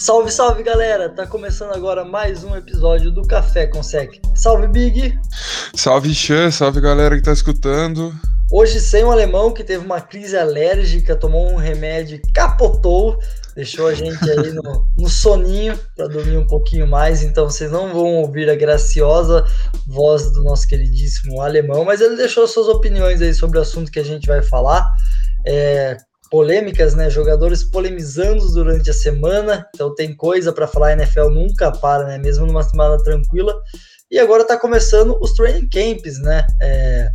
Salve, salve galera! Tá começando agora mais um episódio do Café com Sec. Salve, Big! Salve, Chan, salve galera que tá escutando. Hoje sem o alemão que teve uma crise alérgica, tomou um remédio e capotou, deixou a gente aí no, no soninho para dormir um pouquinho mais. Então vocês não vão ouvir a graciosa voz do nosso queridíssimo alemão, mas ele deixou suas opiniões aí sobre o assunto que a gente vai falar. É, polêmicas, né? Jogadores polemizando durante a semana. Então tem coisa para falar, a NFL nunca para, né? Mesmo numa semana tranquila. E agora está começando os training camps, né? É,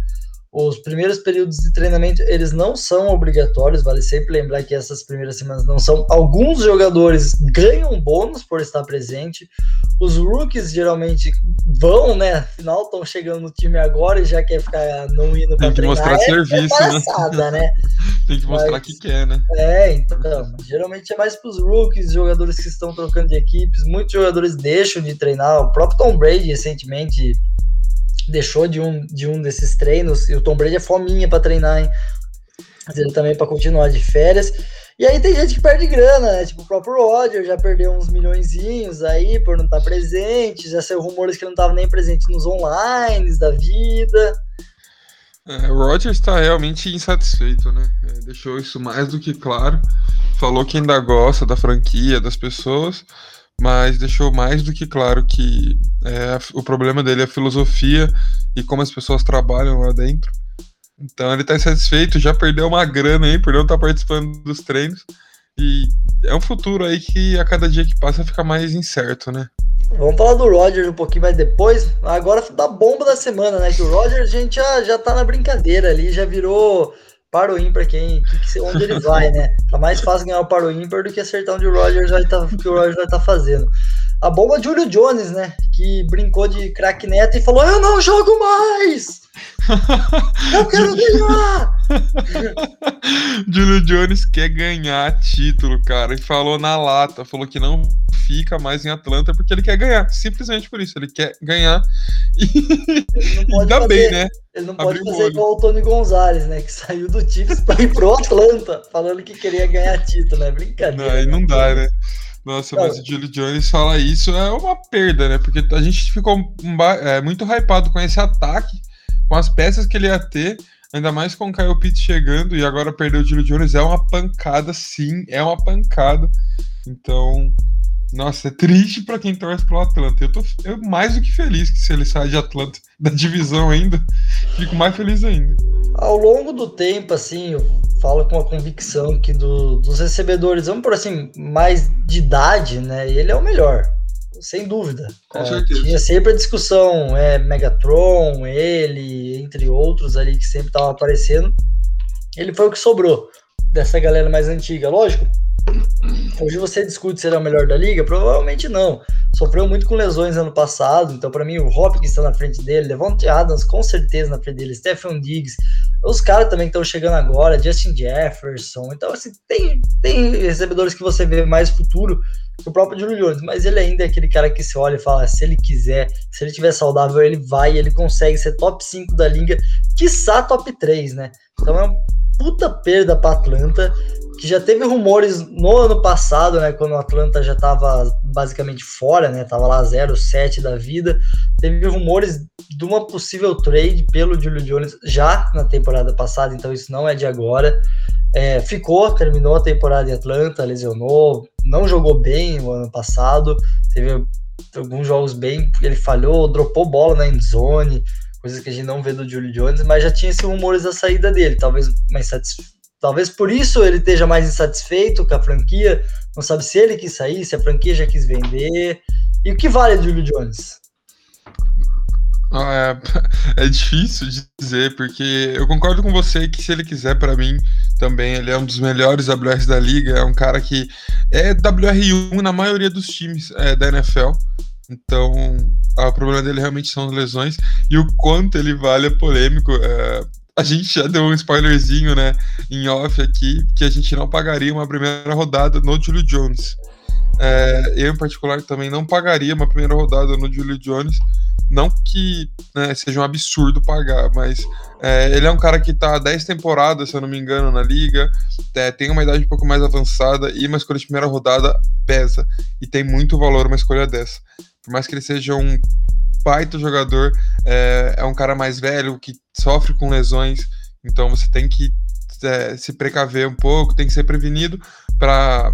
os primeiros períodos de treinamento, eles não são obrigatórios, vale sempre lembrar que essas primeiras semanas não são. Alguns jogadores ganham bônus por estar presente. Os rookies geralmente vão, né? Afinal, estão chegando no time agora e já quer ficar não indo para treinar. Tem que mostrar é, serviço, é palhaçada, né? Tem que mostrar Mas- que quer, né? É, então, geralmente é mais para os rookies, jogadores que estão trocando de equipes. Muitos jogadores deixam de treinar. O próprio Tom Brady recentemente deixou de um, de um desses treinos. E o Tom Brady é fominha para treinar, hein? Ele também para continuar de férias. E aí tem gente que perde grana, né? Tipo o próprio Roger já perdeu uns milhõezinhos aí por não estar presente. Já saiu rumores que ele não estava nem presente nos online da vida. É, o Rodgers está realmente insatisfeito, né? É, deixou isso mais do que claro. Falou que ainda gosta da franquia, das pessoas, mas deixou mais do que claro que é, o problema dele é a filosofia e como as pessoas trabalham lá dentro. Então ele tá insatisfeito, já perdeu uma grana aí por não estar participando dos treinos. E é um futuro aí que a cada dia que passa fica mais incerto, né? Vamos falar do Roger um pouquinho mais depois. Agora da bomba da semana, né? Que o Roger, a gente já, já tá na brincadeira ali, já virou para o ímpar quem, que, onde ele vai, né? Tá mais fácil ganhar o para o ímpar do que acertar onde o Roger vai tá, que o Roger vai tá fazendo. A bomba Julio Jones, né? Que brincou de craque neto e falou: Eu não jogo mais! Eu quero ganhar! Julio Jones quer ganhar título, cara, e falou na lata, falou que não fica mais em Atlanta porque ele quer ganhar, simplesmente por isso, ele quer ganhar. E ainda fazer, bem, né? Ele não pode Abriu o fazer olho. igual o Tony Gonzalez, né? Que saiu do Chiefs para ir pro Atlanta, falando que queria ganhar título, né? Brincadeira. Não, aí não dá, né? Nossa, mas o Julio Jones fala isso é uma perda, né? Porque a gente ficou é, muito hypado com esse ataque, com as peças que ele ia ter, ainda mais com o Kyle Pitts chegando e agora perder o Julio Jones é uma pancada, sim, é uma pancada. Então, nossa, é triste pra quem torce pro Atlanta. Eu tô eu mais do que feliz que se ele sair de Atlanta da divisão ainda, fico mais feliz ainda. Ao longo do tempo, assim, eu falo com a convicção que do- dos recebedores, vamos por assim, mais de idade, né? Ele é o melhor, sem dúvida. Com É, certeza. Tinha sempre a discussão, é, Megatron, ele, entre outros ali que sempre estavam aparecendo. Ele foi o que sobrou dessa galera mais antiga, lógico. Hoje você discute se ele é o melhor da liga? Provavelmente não. Sofreu muito com lesões ano passado, então para mim o Hopkins está na frente dele, Devontae Adams com certeza na frente dele, Stephen Diggs, os caras também estão chegando agora, Justin Jefferson. Então, assim, tem, tem recebedores que você vê mais futuro que o próprio Julio Jones, mas ele ainda é aquele cara que se olha e fala, se ele quiser, se ele tiver saudável, ele vai, ele consegue ser top 5 da liga, quiçá top 3, né? Então é uma puta perda para Atlanta, que já teve rumores no ano passado, né, quando o Atlanta já tava basicamente fora, né, tava lá 0-7 da vida, teve rumores de uma possível trade pelo Julio Jones já na temporada passada, então isso não é de agora. É, ficou, terminou a temporada em Atlanta, lesionou, não jogou bem o ano passado, teve alguns jogos bem, ele falhou, dropou bola na endzone, coisas que a gente não vê do Julio Jones, mas já tinha esses rumores da saída dele, talvez mais satisfeito. Talvez por isso ele esteja mais insatisfeito com a franquia, não sabe se ele quis sair, se a franquia já quis vender. E o que vale Julio Jones? Ah, É, é difícil dizer, porque eu concordo com você que se ele quiser, para mim, também ele é um dos melhores WRs da liga, é um cara que é WR1 na maioria dos times é, da NFL. Então, ah, o problema dele realmente são lesões e o quanto ele vale é polêmico. É, a gente já deu um spoilerzinho, né, em off aqui, que a gente não pagaria uma primeira rodada no Julio Jones. É, eu, em particular, também não pagaria uma primeira rodada no Julio Jones. Não que né, seja um absurdo pagar, mas é, ele é um cara que está há 10 temporadas, se eu não me engano, na liga, é, tem uma idade um pouco mais avançada e uma escolha de primeira rodada pesa. E tem muito valor uma escolha dessa. Por mais que ele seja um baita jogador, é, é um cara mais velho que sofre com lesões, então você tem que é, se precaver um pouco, tem que ser prevenido para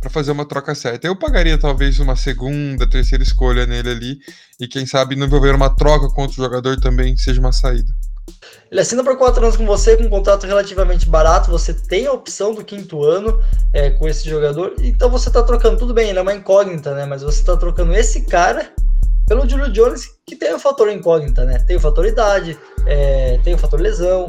para fazer uma troca certa. Eu pagaria talvez uma segunda, terceira escolha nele ali e quem sabe não envolver uma troca com outro jogador também seja uma saída. Ele assina por quatro anos com você, com um contrato relativamente barato. Você tem a opção do quinto ano é, com esse jogador. Então você está trocando, tudo bem, ele é uma incógnita, né? Mas você está trocando esse cara pelo Julio Jones, que tem o fator incógnita, né? Tem o fator idade, é, tem o fator lesão,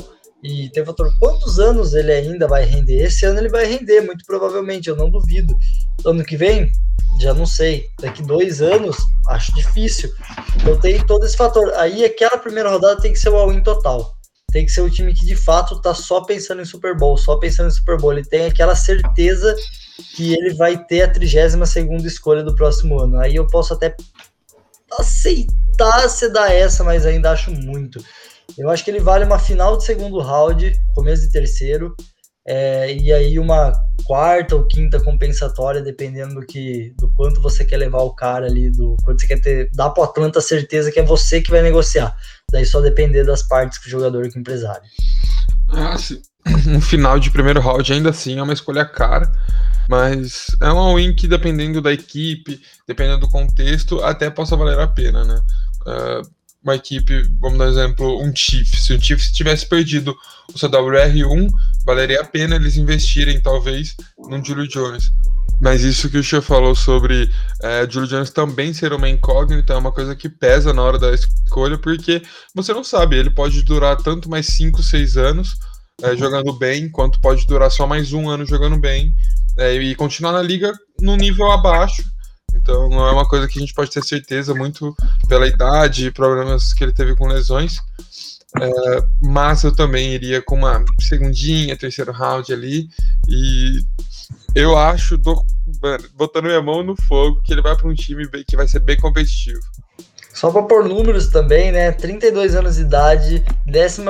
e tem o fator quantos anos ele ainda vai render. Esse ano ele vai render, muito provavelmente, eu não duvido. Ano que vem, já não sei. Daqui dois anos, acho difícil. Então tem todo esse fator. Aí aquela primeira rodada tem que ser o all-in total. Tem que ser o time que de fato tá só pensando em Super Bowl, só pensando em Super Bowl. Ele tem aquela certeza que ele vai ter a 32 segunda escolha do próximo ano. Aí eu posso até aceitar se dar essa, mas ainda acho muito. Eu acho que ele vale uma final de segundo round, começo de terceiro, é, e aí uma quarta ou quinta compensatória, dependendo do que do quanto você quer levar o cara ali, do quanto você quer ter, dar para o Atlanta a certeza que é você que vai negociar. Daí só depender das partes que o jogador e que o empresário. Ah, sim. Um final de primeiro round ainda assim é uma escolha cara. Mas é um win que, dependendo da equipe, dependendo do contexto, até possa valer a pena, né? Uh, uma equipe, vamos dar exemplo, um Chiefs. Se o Chiefs tivesse perdido o CWR1, valeria a pena eles investirem, talvez, no Julio Jones. Mas isso que o Chia falou sobre é, Julio Jones também ser uma incógnita é uma coisa que pesa na hora da escolha, porque você não sabe, ele pode durar tanto mais 5, 6 anos é, jogando bem, quanto pode durar só mais um ano jogando bem é, e continuar na liga no nível abaixo. Então não é uma coisa que a gente pode ter certeza, muito pela idade e problemas que ele teve com lesões. É, mas eu também iria com uma segundinha, terceiro round ali. E eu acho, tô, botando minha mão no fogo, que ele vai para um time que vai ser bem competitivo. Só para pôr números também, né? 32 anos de idade, 11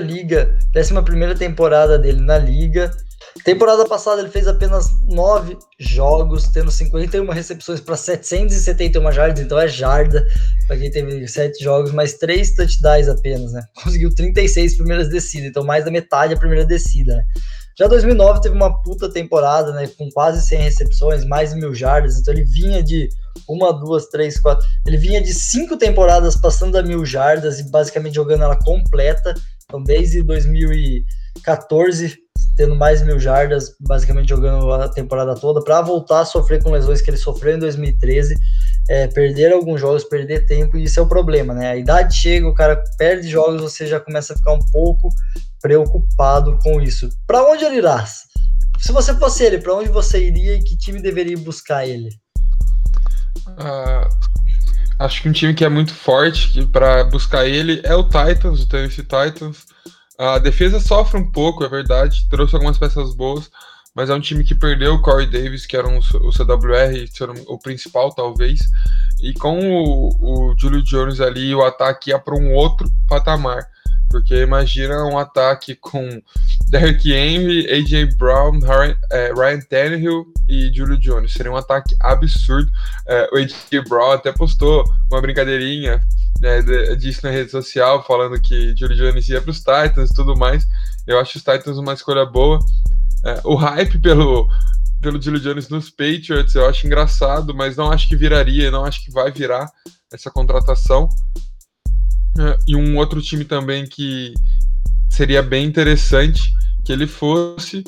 liga, 11 temporada dele na liga. Temporada passada ele fez apenas 9 jogos, tendo 51 recepções para 771 jardas, então é jarda para quem teve 7 jogos, mas 3 touchdowns apenas, né? Conseguiu 36 primeiras descidas, então mais da metade a primeira descida, né? Já 2009 teve uma puta temporada, né? Com quase 100 recepções, mais mil jardas, então ele vinha de uma, duas, três, quatro. Ele vinha de cinco temporadas passando a mil jardas e basicamente jogando ela completa. Então, desde 2014 tendo mais mil jardas, basicamente jogando a temporada toda, para voltar a sofrer com lesões que ele sofreu em 2013, é, perder alguns jogos, perder tempo, e isso é o problema, né? A idade chega, o cara perde jogos, você já começa a ficar um pouco preocupado com isso. Para onde ele irá? Se você fosse ele, para onde você iria e que time deveria buscar ele? Uh, acho que um time que é muito forte para buscar ele é o Titans, o Tennessee Titans. A defesa sofre um pouco, é verdade, trouxe algumas peças boas, mas é um time que perdeu o Corey Davis, que era um, o CWR, o principal talvez, e com o, o Julio Jones ali, o ataque ia para um outro patamar. Porque imagina um ataque com Derrick Henry, AJ Brown, é, Ryan Tannehill e Julio Jones. Seria um ataque absurdo. É, o AJ Brown até postou uma brincadeirinha né, disso na rede social, falando que Julio Jones ia para os Titans e tudo mais. Eu acho os Titans uma escolha boa. É, o hype pelo, pelo Julio Jones nos Patriots eu acho engraçado, mas não acho que viraria, não acho que vai virar essa contratação. É, e um outro time também que seria bem interessante que ele fosse.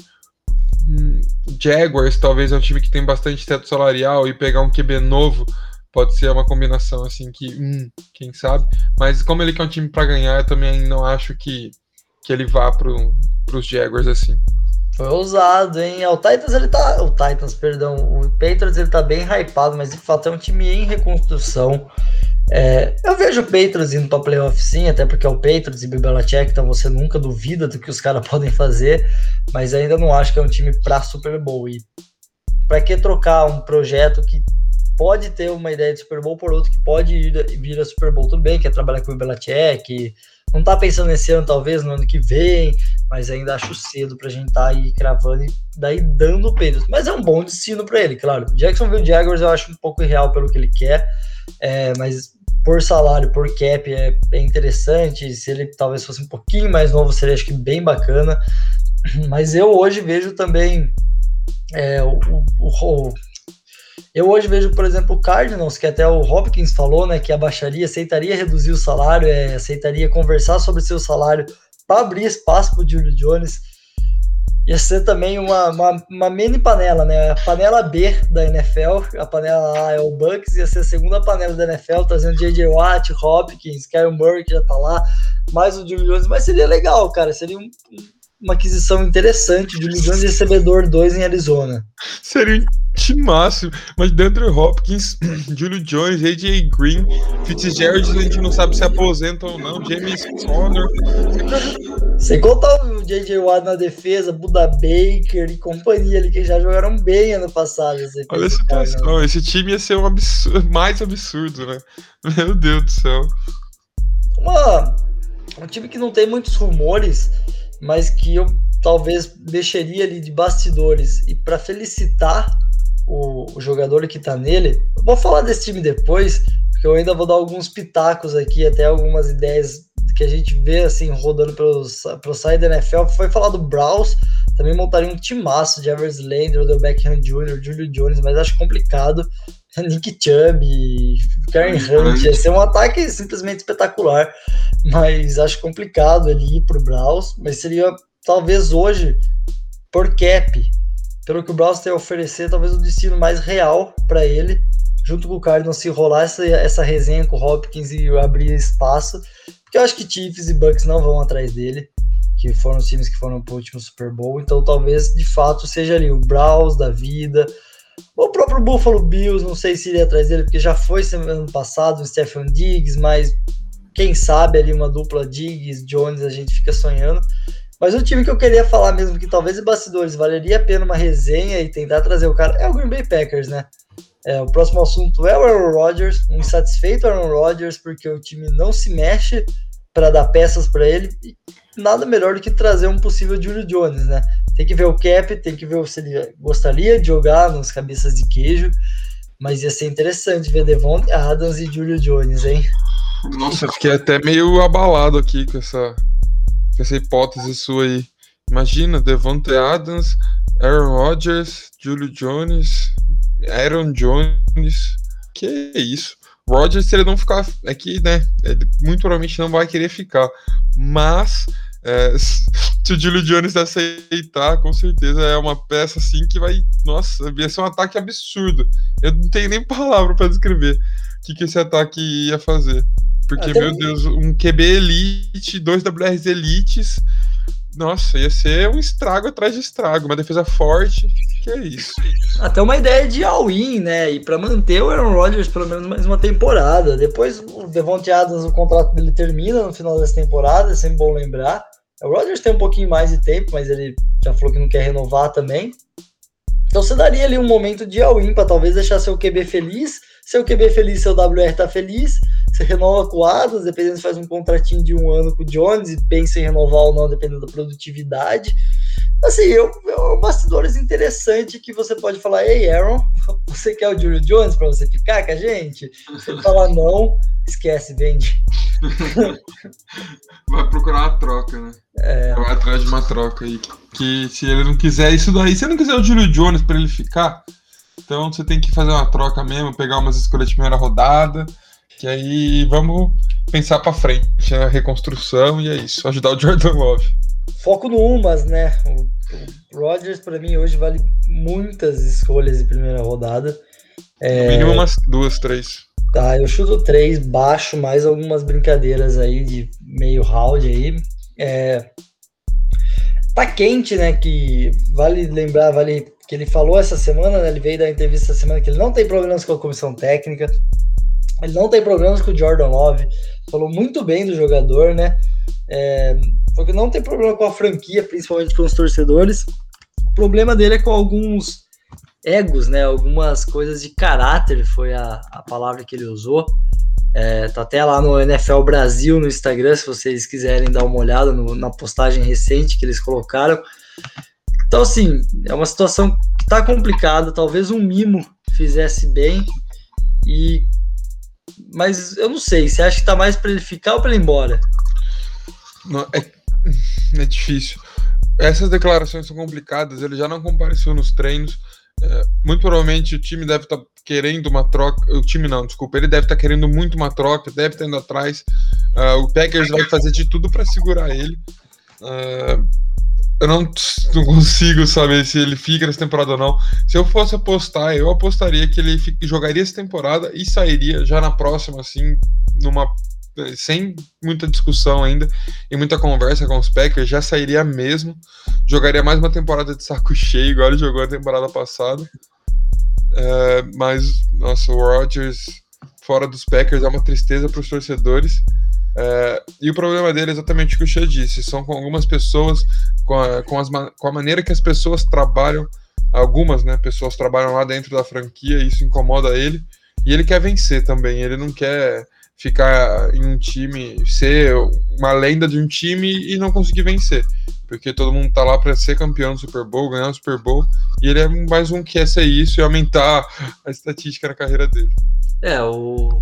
Hum, Jaguars, talvez é um time que tem bastante teto salarial e pegar um QB novo pode ser uma combinação assim que, hum, quem sabe. Mas como ele quer um time para ganhar, eu também não acho que, que ele vá para os Jaguars assim. Foi ousado, hein? O Titans, ele tá. O Titans, perdão. O Patriots, ele tá bem hypado, mas de fato é um time em reconstrução. É, eu vejo o Patriots indo para playoff sim, até porque é o Patriots e Belichick, então você nunca duvida do que os caras podem fazer, mas ainda não acho que é um time para Super Bowl. E para que trocar um projeto que pode ter uma ideia de Super Bowl por outro que pode ir, vir a Super Bowl? Tudo bem, quer trabalhar com o Belichick, não tá pensando nesse ano, talvez, no ano que vem, mas ainda acho cedo pra gente tá aí cravando e daí dando peso. Mas é um bom destino para ele, claro. Jacksonville Jaguars eu acho um pouco irreal pelo que ele quer, é, mas por salário, por cap é, é, interessante. Se ele talvez fosse um pouquinho mais novo, seria acho que bem bacana. Mas eu hoje vejo também é, o, o, o eu hoje vejo, por exemplo, o Cardinals, que até o Hopkins falou, né, que abaixaria, aceitaria reduzir o salário, é, aceitaria conversar sobre seu salário para abrir espaço para o Julio Jones. Ia ser também uma, uma, uma, mini panela, né? A panela B da NFL, a panela A é o Bucks, ia ser a segunda panela da NFL, trazendo J.J. Watt, Hopkins, Kyle Murray, que já tá lá, mais o Julio Jones, mas seria legal, cara, seria um, uma aquisição interessante, Julio Jones recebedor 2 em Arizona. Seria um timaço, mas DeAndre Hopkins, Julio Jones, AJ Green, Fitzgerald, a gente não sabe se aposenta ou não, James Conner. Sem contar o J.J. Watt na defesa, Buda Baker e companhia ali, que já jogaram bem ano passado. Olha a situação, né? esse time ia ser um absurdo, mais absurdo, né? Meu Deus do céu. Uma, um time que não tem muitos rumores, mas que eu talvez deixaria ali de bastidores e para felicitar o, o, jogador que tá nele. Eu vou falar desse time depois, porque eu ainda vou dar alguns pitacos aqui, até algumas ideias que a gente vê assim rodando pelo site da NFL. Foi falar do Browns, também montaria um timaço de Evers Landry, Odell Beckham Jr., Julio Jones, mas acho complicado. Nick Chubb, Karen Hunt, ia ser um ataque simplesmente espetacular, mas acho complicado ele ir pro Browns, mas seria talvez hoje por cap, pelo que o Browns tem a oferecer, talvez o destino mais real para ele, junto com o Cardinals se rolar essa, essa resenha com o Hopkins e abrir espaço, porque eu acho que Chiefs e Bucks não vão atrás dele, que foram os times que foram pro último Super Bowl, então talvez de fato seja ali o Browns da vida, o próprio Buffalo Bills, não sei se iria atrás dele, porque já foi ano passado o Stephen Diggs, mas quem sabe ali uma dupla Diggs, Jones, a gente fica sonhando. Mas o time que eu queria falar mesmo, que talvez em bastidores valeria a pena uma resenha e tentar trazer o cara, é o Green Bay Packers, né? É, o próximo assunto é o Aaron Rodgers, um insatisfeito Aaron Rodgers, porque o time não se mexe para dar peças para ele. E nada melhor do que trazer um possível Julio Jones, né? Tem que ver o cap, tem que ver se ele gostaria de jogar nos cabeças de queijo, mas ia ser interessante ver Devon Adams e Julio Jones, hein? Nossa, fiquei até meio abalado aqui com essa, com essa hipótese sua aí. Imagina, Devonte Adams, Aaron Rodgers, Julio Jones, Aaron Jones. Que isso? Rodgers, se ele não ficar aqui, né? Ele muito provavelmente não vai querer ficar. Mas é, se o Julio Jones aceitar, com certeza é uma peça assim que vai. Nossa, ia ser um ataque absurdo. Eu não tenho nem palavra para descrever o que, que esse ataque ia fazer. Porque, Até meu Deus, um QB Elite, dois WRs Elites. Nossa, ia ser um estrago atrás de estrago, uma defesa forte. Que é isso. Até uma ideia de all-in, né? E para manter o Aaron Rodgers pelo menos mais uma temporada. Depois o Devontae Adams, o contrato dele termina no final dessa temporada, é sempre bom lembrar. O Rodgers tem um pouquinho mais de tempo, mas ele já falou que não quer renovar também. Então você daria ali um momento de all-in para talvez deixar seu QB feliz. Seu QB feliz, seu WR tá feliz. Você renova com o Adams, dependendo se faz um contratinho de um ano com o Jones e pensa em renovar ou não, dependendo da produtividade. Assim, eu, eu, bastidores interessante que você pode falar, ei, Aaron, você quer o Julio Jones para você ficar com a gente? Ele falar não, esquece, vende. Vai procurar uma troca, né? É. Vai atrás de uma troca aí. Que se ele não quiser isso daí, se ele não quiser o Julio Jones para ele ficar, então você tem que fazer uma troca mesmo, pegar umas escolhas de primeira rodada, que aí vamos pensar para frente, né? Reconstrução e é isso, ajudar o Jordan Love. Foco no Umas, né? O, o Rodgers para mim hoje vale muitas escolhas de primeira rodada. É... No mínimo umas duas, três. Tá, eu chuto três baixo, mais algumas brincadeiras aí de meio round aí. É, tá quente, né? Que vale lembrar, vale que ele falou essa semana, né? Ele veio da entrevista essa semana que ele não tem problemas com a comissão técnica, ele não tem problemas com o Jordan Love. Falou muito bem do jogador, né? É, falou que não tem problema com a franquia, principalmente com os torcedores. O problema dele é com alguns egos, né? Algumas coisas de caráter foi a, a palavra que ele usou. É, tá até lá no NFL Brasil no Instagram, se vocês quiserem dar uma olhada no, na postagem recente que eles colocaram. Então, assim, é uma situação que tá complicada. Talvez um mimo fizesse bem. E mas eu não sei, você acha que tá mais para ele ficar ou para ele ir embora? Não, é, é difícil. Essas declarações são complicadas, ele já não compareceu nos treinos. É, muito provavelmente o time deve estar tá querendo uma troca. O time não, desculpa, ele deve estar tá querendo muito uma troca, deve estar indo atrás. Uh, o Packers vai fazer de tudo para segurar ele. Uh, eu não, não, consigo saber se ele fica nessa temporada ou não. Se eu fosse apostar, eu apostaria que ele fica, jogaria essa temporada e sairia já na próxima, assim, numa sem muita discussão ainda e muita conversa com os Packers, já sairia mesmo. Jogaria mais uma temporada de saco cheio, igual ele jogou a temporada passada. É, mas, nossa, o Rodgers fora dos Packers é uma tristeza para os torcedores. É, e o problema dele é exatamente o que o Xê disse: são com algumas pessoas, com a, com, as, com a maneira que as pessoas trabalham, algumas né, pessoas trabalham lá dentro da franquia, e isso incomoda ele. E ele quer vencer também, ele não quer ficar em um time, ser uma lenda de um time e não conseguir vencer. Porque todo mundo tá lá para ser campeão do Super Bowl, ganhar o Super Bowl, e ele é mais um que quer ser isso e aumentar a estatística na carreira dele. É, o,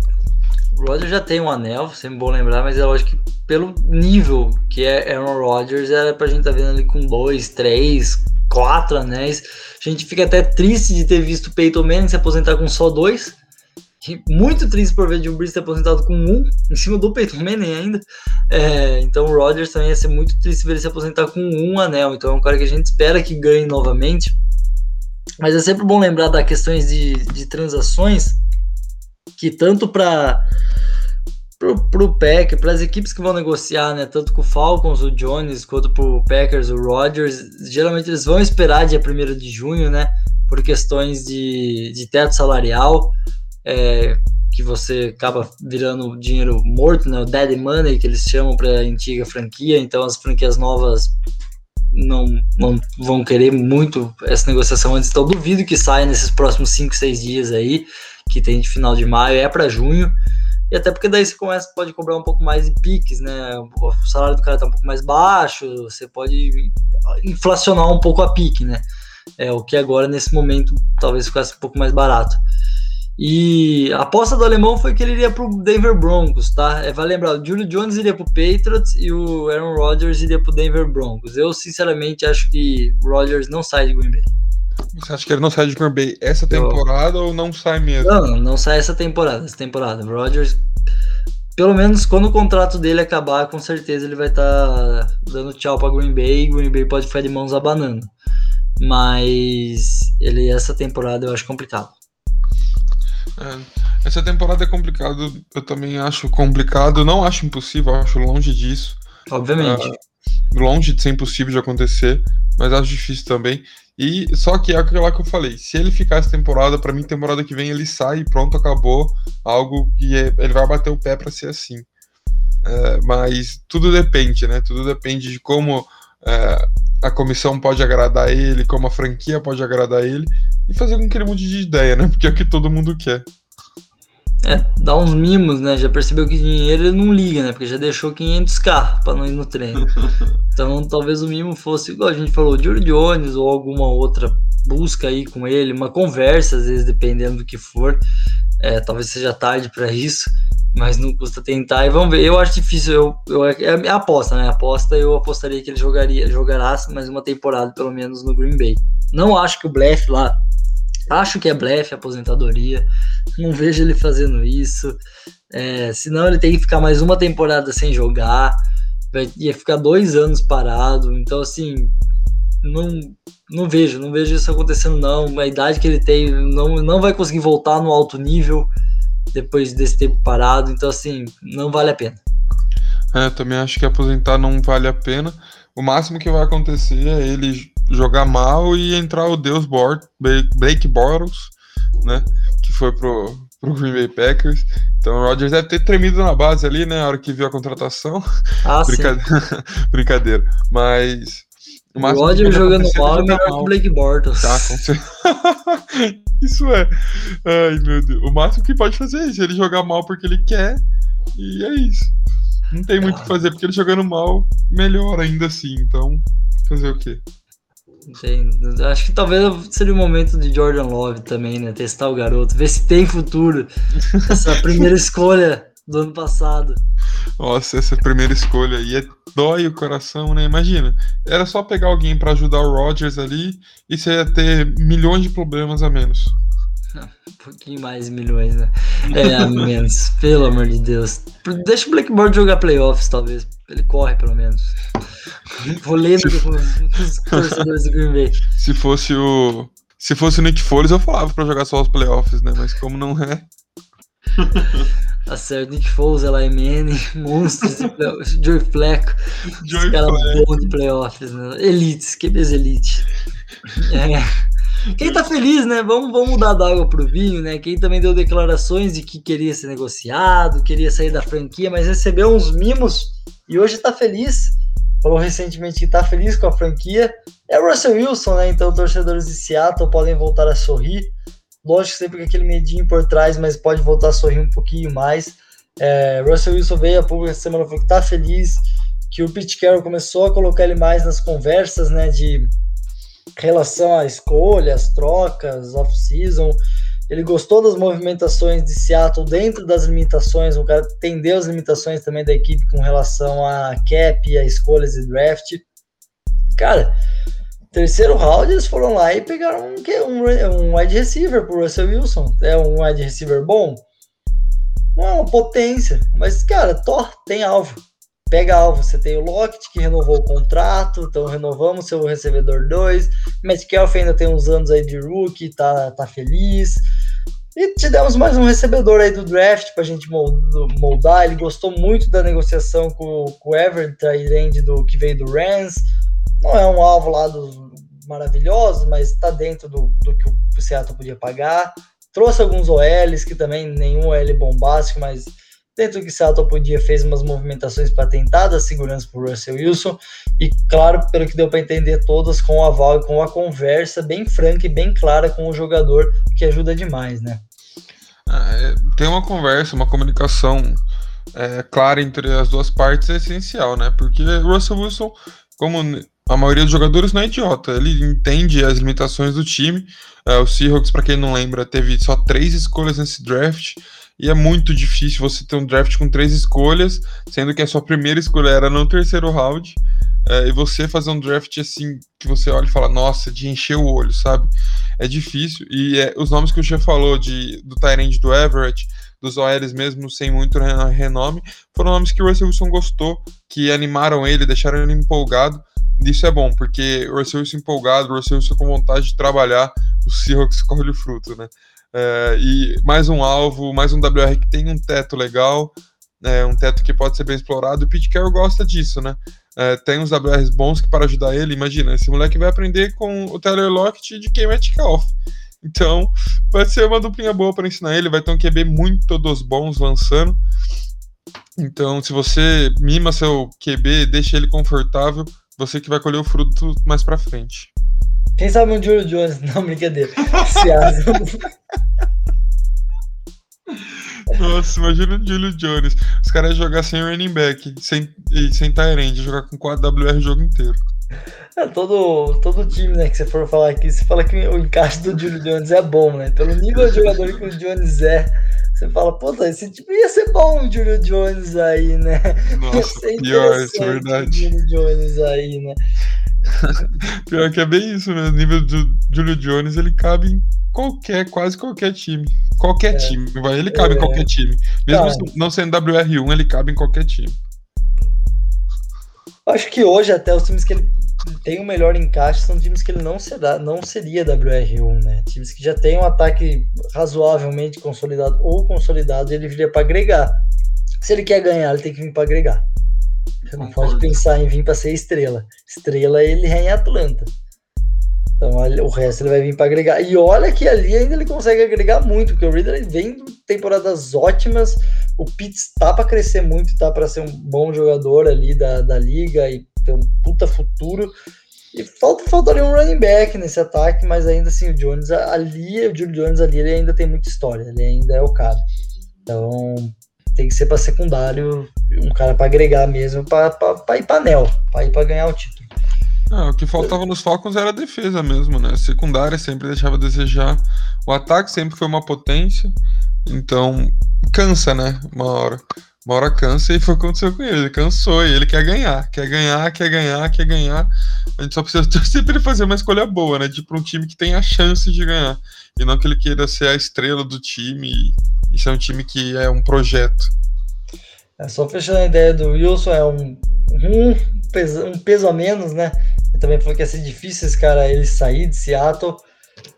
o Rodgers já tem um anel, sempre bom lembrar, mas é lógico que pelo nível que é Aaron Rodgers, era pra gente estar tá vendo ali com dois, três, quatro anéis. A gente fica até triste de ter visto o Peyton Manning se aposentar com só dois. Muito triste por ver o Drew Brees ter aposentado com um, em cima do Peyton Manning ainda. É, então o Rodgers também ia ser muito triste ver ele se aposentar com um anel. Então é um cara que a gente espera que ganhe novamente. Mas é sempre bom lembrar das questões de, de transações que tanto para pro, pro Packers, para as equipes que vão negociar, né, tanto com o Falcons, o Jones, quanto pro Packers, o Rodgers, geralmente eles vão esperar dia 1 de junho, né, por questões de, de teto salarial, é, que você acaba virando dinheiro morto, né, o dead money, que eles chamam para a antiga franquia, então as franquias novas não, não vão querer muito essa negociação antes, então duvido que saia nesses próximos 5, 6 dias aí, que tem de final de maio, é para junho, e até porque daí você começa, pode cobrar um pouco mais de piques, né? O salário do cara tá um pouco mais baixo, você pode inflacionar um pouco a pique, né? É o que agora nesse momento talvez ficasse um pouco mais barato. E a aposta do alemão foi que ele iria pro Denver Broncos, tá? É, vai lembrar, o Julio Jones iria pro Patriots e o Aaron Rodgers iria pro Denver Broncos. Eu, sinceramente, acho que o Rodgers não sai de Green Bay. Você acha que ele não sai de Green Bay essa temporada Eu... ou não sai mesmo? Não, não sai essa temporada. Essa temporada. O Rodgers, pelo menos quando o contrato dele acabar, com certeza ele vai estar tá dando tchau para Green Bay. Green Bay pode ficar de mãos abanando. Mas ele essa temporada eu acho complicado. É, essa temporada é complicado. Eu também acho complicado. Não acho impossível, acho longe disso. Obviamente. É, longe de ser impossível de acontecer, mas acho difícil também. E só que é aquilo lá que eu falei. Se ele ficar essa temporada, para mim, temporada que vem ele sai e pronto, acabou. Algo que é, ele vai bater o pé para ser assim. É, mas tudo depende, né? Tudo depende de como é, a comissão pode agradar ele, como a franquia pode agradar ele e fazer com que ele mude de ideia, né? Porque é o que todo mundo quer. É, dá uns mimos, né? Já percebeu que dinheiro ele não liga, né? Porque já deixou 500k para não ir no treino. Então, talvez o mimo fosse, igual a gente falou, de Jones ou alguma outra busca aí com ele, uma conversa, às vezes, dependendo do que for. É, talvez seja tarde para isso, mas não custa tentar. E vamos ver. Eu acho difícil. Eu, eu, é a aposta, né? Aposta eu apostaria que ele jogaria, jogará mais uma temporada, pelo menos, no Green Bay. Não acho que o blefe lá Acho que é blefe, aposentadoria. Não vejo ele fazendo isso. É, senão ele tem que ficar mais uma temporada sem jogar. Vai, ia ficar dois anos parado. Então, assim, não, não vejo, não vejo isso acontecendo, não. A idade que ele tem não, não vai conseguir voltar no alto nível depois desse tempo parado. Então, assim, não vale a pena. É, também acho que aposentar não vale a pena. O máximo que vai acontecer é ele jogar mal e entrar o Deus Bort, Blake Bortles, né? Que foi pro, pro Green Bay Packers. Então o Rodgers deve ter tremido na base ali, né? A hora que viu a contratação. Ah, Brincadeira. Brincadeira. Mas O Roger jogando mal é melhor que o Blake Bortles. Tá, isso é. Ai, meu Deus. O máximo que pode fazer é isso. Ele jogar mal porque ele quer. E é isso. Não tem muito o que fazer, porque ele jogando mal, melhor ainda assim. Então, fazer o quê? Entendo. Acho que talvez seria o momento de Jordan Love também, né? Testar o garoto, ver se tem futuro. Essa primeira escolha do ano passado. Nossa, essa primeira escolha aí é, dói o coração, né? Imagina, era só pegar alguém para ajudar o Rodgers ali e você ia ter milhões de problemas a menos. Um pouquinho mais milhões, né? É, a menos, pelo amor de Deus. Deixa o Blackboard jogar playoffs, talvez. Ele corre, pelo menos. Polêmico com os torcedores do Green Bay. Se fosse o. Se fosse o Nick Foles, eu falava pra jogar só os playoffs, né? Mas como não é. Tá certo, Nick Foles, Eli Manning, monstros, Joey Fleco. Joey cara bom de playoffs, né? Elites, QBs elite. É. Quem tá feliz, né? Vamos, vamos mudar da água pro vinho, né? Quem também deu declarações de que queria ser negociado, queria sair da franquia, mas recebeu uns mimos e hoje tá feliz. Falou recentemente que tá feliz com a franquia. É o Russell Wilson, né? Então, torcedores de Seattle podem voltar a sorrir. Lógico, sempre com aquele medinho por trás, mas pode voltar a sorrir um pouquinho mais. É, Russell Wilson veio a público essa semana falou que tá feliz, que o Pete Carroll começou a colocar ele mais nas conversas, né, de relação à escolha, às trocas, off-season. Ele gostou das movimentações de Seattle dentro das limitações, o cara entendeu as limitações também da equipe com relação a cap, a escolhas e draft. Cara, terceiro round, eles foram lá e pegaram um, um, um wide receiver pro Russell Wilson. É um wide receiver bom? Não é uma potência, mas, cara, Thor tem alvo. Pega alvo. Você tem o Lockett, que renovou o contrato, então renovamos seu recebedor 2. Metcalf ainda tem uns anos aí de rookie, tá, tá feliz. E te demos mais um recebedor aí do draft pra gente moldar. Ele gostou muito da negociação com, com o Everett, do que veio do Rams não é um alvo lá dos maravilhosos, mas está dentro do, do que o Seattle podia pagar. Trouxe alguns OLs, que também nenhum OL bombástico, mas dentro do que o Seattle podia, fez umas movimentações para tentar dar segurança para o Russell Wilson. E claro, pelo que deu para entender, todas com o aval e com a conversa bem franca e bem clara com o jogador, que ajuda demais, né? É, tem uma conversa, uma comunicação é, clara entre as duas partes é essencial, né? Porque Russell Wilson, como a maioria dos jogadores não é idiota, ele entende as limitações do time. Uh, o Seahawks, para quem não lembra, teve só três escolhas nesse draft. E é muito difícil você ter um draft com três escolhas, sendo que a sua primeira escolha era no terceiro round. Uh, e você fazer um draft assim, que você olha e fala, nossa, de encher o olho, sabe? É difícil. E é, os nomes que o Che falou de, do Tyrande do Everett, dos OLs mesmo sem muito renome, foram nomes que o Russell Wilson gostou, que animaram ele, deixaram ele empolgado. Isso é bom, porque o Russell empolgado, o Russell com vontade de trabalhar, o Seahawks colhe o fruto, né? É, e mais um alvo, mais um WR que tem um teto legal, é, um teto que pode ser bem explorado. O Pete Carroll gosta disso, né? É, tem uns WRs bons que para ajudar ele. Imagina, esse moleque vai aprender com o Taylor Lockett de quem Metcalf. Então, vai ser uma duplinha boa para ensinar ele. Vai ter um QB muito dos bons lançando. Então, se você mima seu QB, deixa ele confortável, você que vai colher o fruto mais pra frente. Quem sabe um Julio Jones? Não, brincadeira. Nossa, imagina o Julio Jones. Os caras jogar sem running back, sem, sem Tyrande, jogar com 4 WR o jogo inteiro. É, todo, todo time né, que você for falar aqui, você fala que o encaixe do Julio Jones é bom, né? Pelo nível de jogador que o Jones é, você fala, puta, esse time ia ser bom o Julio Jones aí, né? Nossa, pior, isso é verdade. O Jones aí, né? pior que é bem isso, né? O nível do Julio Jones, ele cabe em qualquer, quase qualquer time. Qualquer é. time, vai, ele cabe é. em qualquer time. Mesmo tá. não sendo WR1, ele cabe em qualquer time. Acho que hoje até os times que ele tem o melhor encaixe são times que ele não, será, não seria WR1, né? Times que já tem um ataque razoavelmente consolidado ou consolidado, ele viria para agregar. Se ele quer ganhar, ele tem que vir para agregar. Você não pode pensar em vir para ser estrela. Estrela ele é em Atlanta. Então o resto ele vai vir para agregar. E olha que ali ainda ele consegue agregar muito, porque o Reader vem temporadas ótimas. O Pitts tá para crescer muito, tá para ser um bom jogador ali da, da liga e ter um puta futuro. E falta, faltaria um running back nesse ataque, mas ainda assim, o Jones ali, o Julio Jones ali, ele ainda tem muita história, ele ainda é o cara. Então, tem que ser para secundário, um cara para agregar mesmo, para ir para anel, para ir para ganhar o título. O que faltava nos Falcons era a defesa mesmo, né? A secundária sempre deixava a desejar. O ataque sempre foi uma potência. Então, cansa, né? Uma hora. Uma hora cansa e foi o que aconteceu com ele. Ele cansou e ele quer ganhar. Quer ganhar, quer ganhar, quer ganhar. A gente só precisa torcer ele fazer uma escolha boa, né? Tipo, um time que tem a chance de ganhar. E não que ele queira ser a estrela do time e, e ser um time que é um projeto. É, só fechando a ideia do Wilson, é um, um, peso, um peso a menos, né? Ele também falou que ia ser difícil esse cara ele sair de Seattle.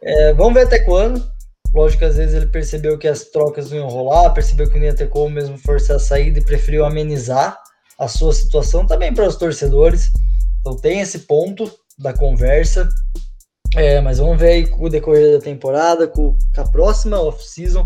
É, vamos ver até quando. Lógico que às vezes ele percebeu que as trocas não iam rolar, percebeu que não ia ter como mesmo forçar a saída e preferiu amenizar a sua situação também para os torcedores. Então tem esse ponto da conversa. É, mas vamos ver aí com o decorrer da temporada, com, a próxima off-season.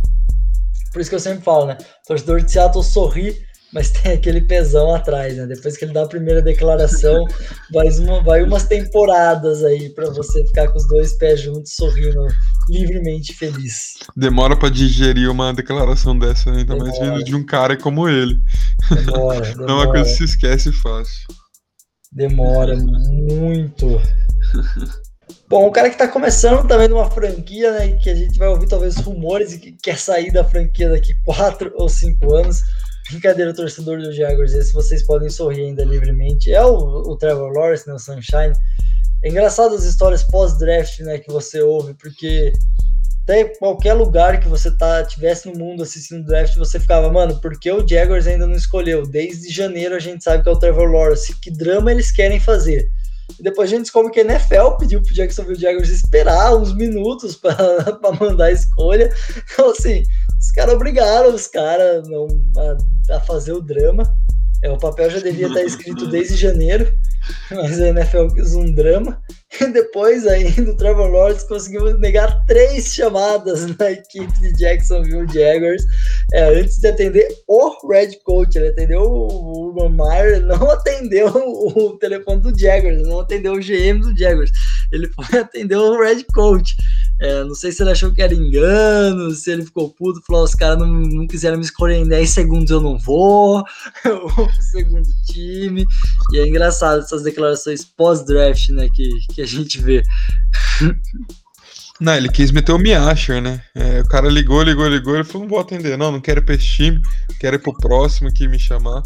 Por isso que eu sempre falo, né? O torcedor de Seattle sorri mas tem aquele pesão atrás, né? Depois que ele dá a primeira declaração, vai, uma, vai umas temporadas aí para você ficar com os dois pés juntos, sorrindo livremente feliz. Demora para digerir uma declaração dessa, né? ainda demora. mais vindo de um cara como ele. Demora, demora. Não é uma coisa que se esquece fácil. Demora muito. Bom, o cara que está começando também numa franquia, né? Que a gente vai ouvir talvez rumores e que quer sair da franquia daqui quatro ou cinco anos Brincadeira, torcedor do Jaguars, se vocês podem sorrir ainda livremente. É o, o Trevor Lawrence, né, o Sunshine. É engraçado as histórias pós-draft, né, que você ouve, porque até qualquer lugar que você tá, tivesse no mundo assistindo draft, você ficava, mano, por que o Jaguars ainda não escolheu? Desde janeiro a gente sabe que é o Trevor Lawrence. Que drama eles querem fazer? E depois a gente descobre que a NFL pediu pro Jacksonville Jaguars esperar uns minutos para mandar a escolha. Então, assim, os caras obrigaram os caras a, a, fazer o drama. É, o papel já devia estar escrito desde janeiro, mas a NFL quis um drama. E depois ainda o Trevor Lawrence conseguiu negar três chamadas na equipe de Jacksonville Jaguars é, antes de atender o Red Coach. Ele atendeu o Urban Meyer, não atendeu o telefone do Jaguars, não atendeu o GM do Jaguars. Ele foi atender o Red Coach. É, não sei se ele achou que era engano, se ele ficou puto, falou: os caras não, não quiseram me escolher em 10 segundos, eu não vou. Eu vou pro segundo time. E é engraçado essas declarações pós-draft, né, que, que a gente vê. Não, ele quis meter o Miasher, né? É, o cara ligou, ligou, ligou, ele falou, não vou atender, não, não quero ir pra esse time, quero ir pro próximo que me chamar.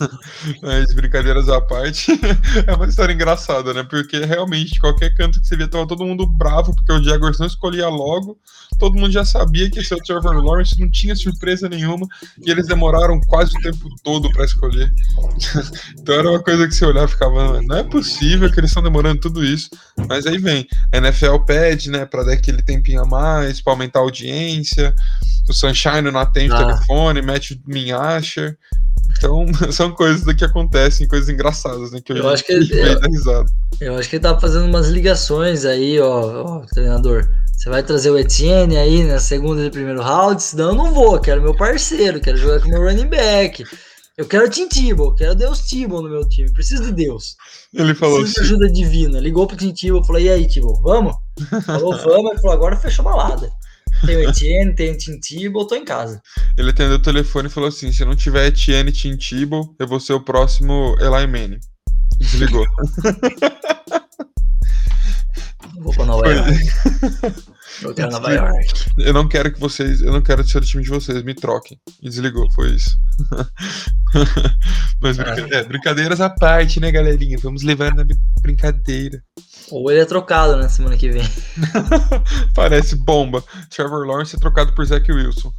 Mas brincadeiras à parte, é uma história engraçada, né? Porque realmente, qualquer canto que você via, tava todo mundo bravo, porque o Jaguars não escolhia logo, todo mundo já sabia que esse é o Trevor Lawrence, não tinha surpresa nenhuma, e eles demoraram quase o tempo todo para escolher. então era uma coisa que você olhar e ficava, não é possível que eles estão demorando tudo isso. Mas aí vem, a NFL pede, né, para dar aquele tempinho a mais, para aumentar a audiência. O Sunshine não atende ah. o telefone, mete o Minhasher. Então, são coisas que acontecem, coisas engraçadas, né? Que eu, eu acho que ele, eu, eu, acho que ele tá fazendo umas ligações aí, ó, ó, treinador. Você vai trazer o Etienne aí na segunda e primeiro round? Senão eu não vou, quero meu parceiro, quero jogar com meu running back. Eu quero Tim Tebow, quero Deus Tebow no meu time, preciso de Deus. Ele falou preciso assim. de ajuda divina. Ligou pro Tim Tebow, falou, e aí, Tebow, vamos? Falou, vamos. Ele falou, agora fechou a balada. Tem o Etienne, tem o Tim Tebow, tô em casa. Ele atendeu o telefone e falou assim: se não tiver Etienne e Tim Tebow, eu vou ser o próximo Eli Manning. Desligou. Vou pra Nova York. Nova York. Eu não quero que vocês. Eu não quero ser o time de vocês, me troquem. E desligou, foi isso. Mas é, brincadeiras à parte, né, galerinha? Vamos levar na brincadeira. Ou ele é trocado na né, semana que vem. Parece bomba. Trevor Lawrence é trocado por Zach Wilson.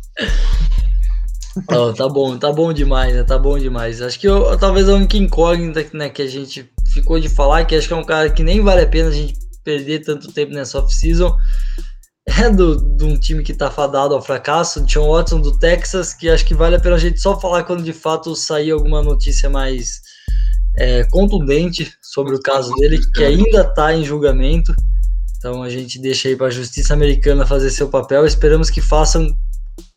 Oh, tá bom, tá bom demais, né? Tá bom demais. Acho que eu, talvez a única incógnita né, que a gente ficou de falar, que acho que é um cara que nem vale a pena a gente perder tanto tempo nessa off-season, é do, de um time que está fadado ao fracasso, John Watson do Texas, que acho que vale a pena a gente só falar quando de fato sair alguma notícia mais é, contundente sobre o caso dele, que ainda está em julgamento. Então a gente deixa aí para a justiça americana fazer seu papel. Esperamos que façam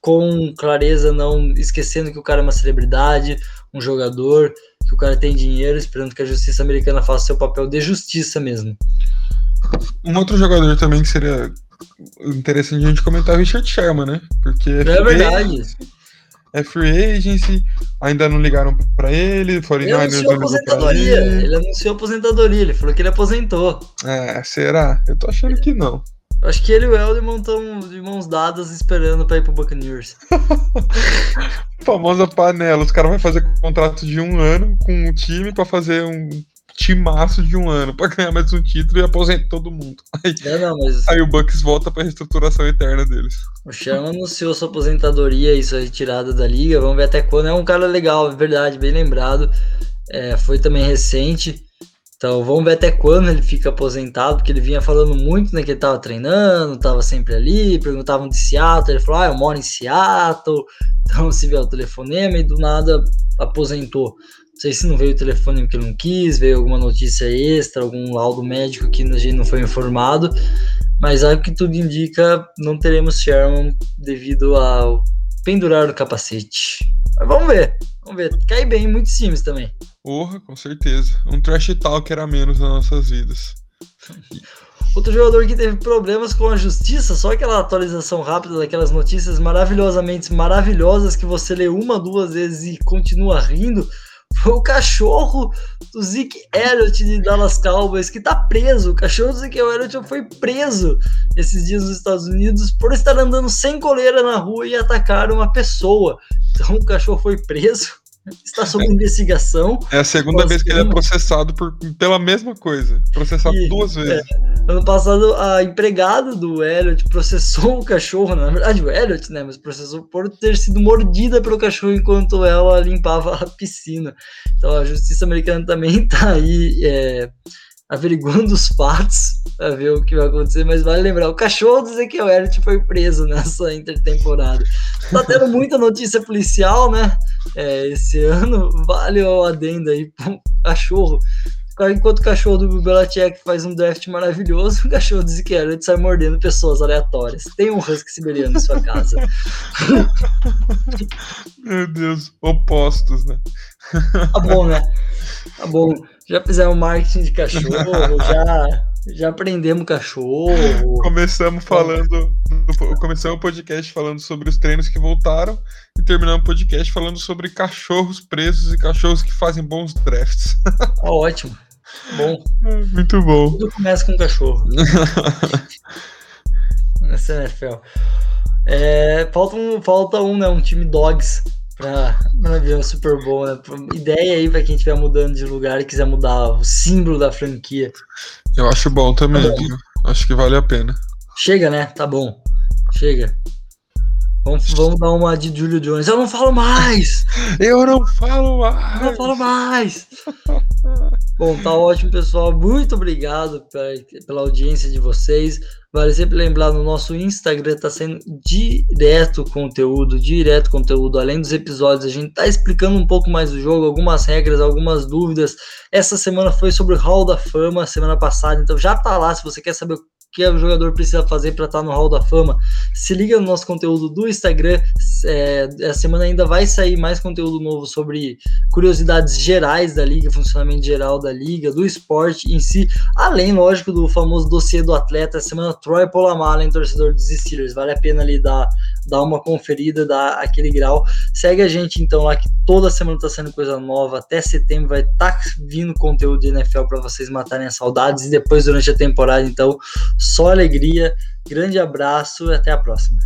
com clareza, não esquecendo que o cara é uma celebridade, um jogador, que o cara tem dinheiro, esperando que a justiça americana faça seu papel de justiça mesmo. Um outro jogador também que seria interessante a gente comentar é o Richard Sherman, né? Porque é, é verdade. É free agency, ainda não ligaram para ele, ele anunciou aposentadoria. Ele. ele anunciou aposentadoria, ele falou que ele aposentou. É, será? Eu tô achando que não. Acho que ele e o Elderman estão de mãos dadas esperando para ir pro Buccaneers. Famosa panela. Os caras vão fazer contrato de um ano com o time para fazer um timaço de um ano para ganhar mais um título e aposentar todo mundo. Aí, não, não, mas... aí o Bucks volta para reestruturação eterna deles. O Sherman anunciou sua aposentadoria e sua retirada da liga. Vamos ver até quando. É um cara legal, é verdade, bem lembrado. É, foi também recente. Então vamos ver até quando ele fica aposentado, porque ele vinha falando muito, né, que ele tava treinando, tava sempre ali, perguntavam de Seattle, ele falou, ah, eu moro em Seattle, então se vê o telefonema e do nada aposentou. Não sei se não veio o telefone porque ele não quis, veio alguma notícia extra, algum laudo médico que a gente não foi informado, mas algo que tudo indica, não teremos Sherman devido ao pendurar do capacete. Mas vamos ver, vamos ver. Cai bem em muitos times também. Porra, com certeza. Um trash talk era menos nas nossas vidas. Outro jogador que teve problemas com a justiça, só aquela atualização rápida daquelas notícias maravilhosamente maravilhosas que você lê uma, duas vezes e continua rindo, foi o cachorro do Zeke Elliott de Dallas Cowboys, que tá preso. O cachorro do Zeke Elliott foi preso esses dias nos Estados Unidos por estar andando sem coleira na rua e atacar uma pessoa. Então o cachorro foi preso está sob investigação. É a segunda vez que ele é processado por, pela mesma coisa. Processado e, duas vezes. É, ano passado, a empregada do Elliot processou o cachorro, na verdade, o Elliot, né? Mas processou por ter sido mordida pelo cachorro enquanto ela limpava a piscina. Então a justiça americana também está aí. É, averiguando os fatos para ver o que vai acontecer, mas vale lembrar, o cachorro do Ezequiel Elliott foi preso nessa intertemporada. Tá tendo muita notícia policial, né? É, esse ano, vale o adendo aí cachorro. Enquanto o cachorro do Belichick faz um draft maravilhoso, o cachorro do Ezequiel Elliott sai mordendo pessoas aleatórias. Tem um husky siberiano na sua casa. Meu Deus, opostos, né? Tá bom, né? Tá bom já fizemos marketing de cachorro, já, já aprendemos cachorro. Começamos falando, começamos o podcast falando sobre os treinos que voltaram e terminamos o podcast falando sobre cachorros presos e cachorros que fazem bons drafts. Tá ótimo. Bom. Muito bom. Tudo começa com cachorro. Nessa NFL. É, falta um, falta um, né? Um time dogs pra, pra ver o Super Bowl, né? Ideia aí pra quem estiver mudando de lugar e quiser mudar o símbolo da franquia. Eu acho bom também, tá bom. acho que vale a pena. Chega, né? Tá bom. Chega. Vamos, vamos dar uma de Julio Jones. Eu não falo mais! Eu não falo mais! Eu não falo mais! Bom, tá ótimo, pessoal. Muito obrigado pela, audiência de vocês. Vale sempre lembrar, no nosso Instagram tá sendo direto conteúdo, direto conteúdo. Além dos episódios, a gente tá explicando um pouco mais do jogo, algumas regras, algumas dúvidas. Essa semana foi sobre o Hall da Fama, semana passada, então já tá lá. Se você quer saber que o jogador precisa fazer para estar tá no Hall da Fama. Se liga no nosso conteúdo do Instagram. É, essa semana ainda vai sair mais conteúdo novo sobre curiosidades gerais da liga, funcionamento geral da liga, do esporte em si, além, lógico, do famoso dossiê do atleta. Essa semana, Troy Polamalu, torcedor dos Steelers. Vale a pena ali dar, dar uma conferida, dar aquele grau. Segue a gente então lá que toda semana está sendo coisa nova. Até setembro vai estar tá vindo conteúdo de NFL para vocês matarem as saudades e depois durante a temporada, então só alegria. Grande abraço e até a próxima.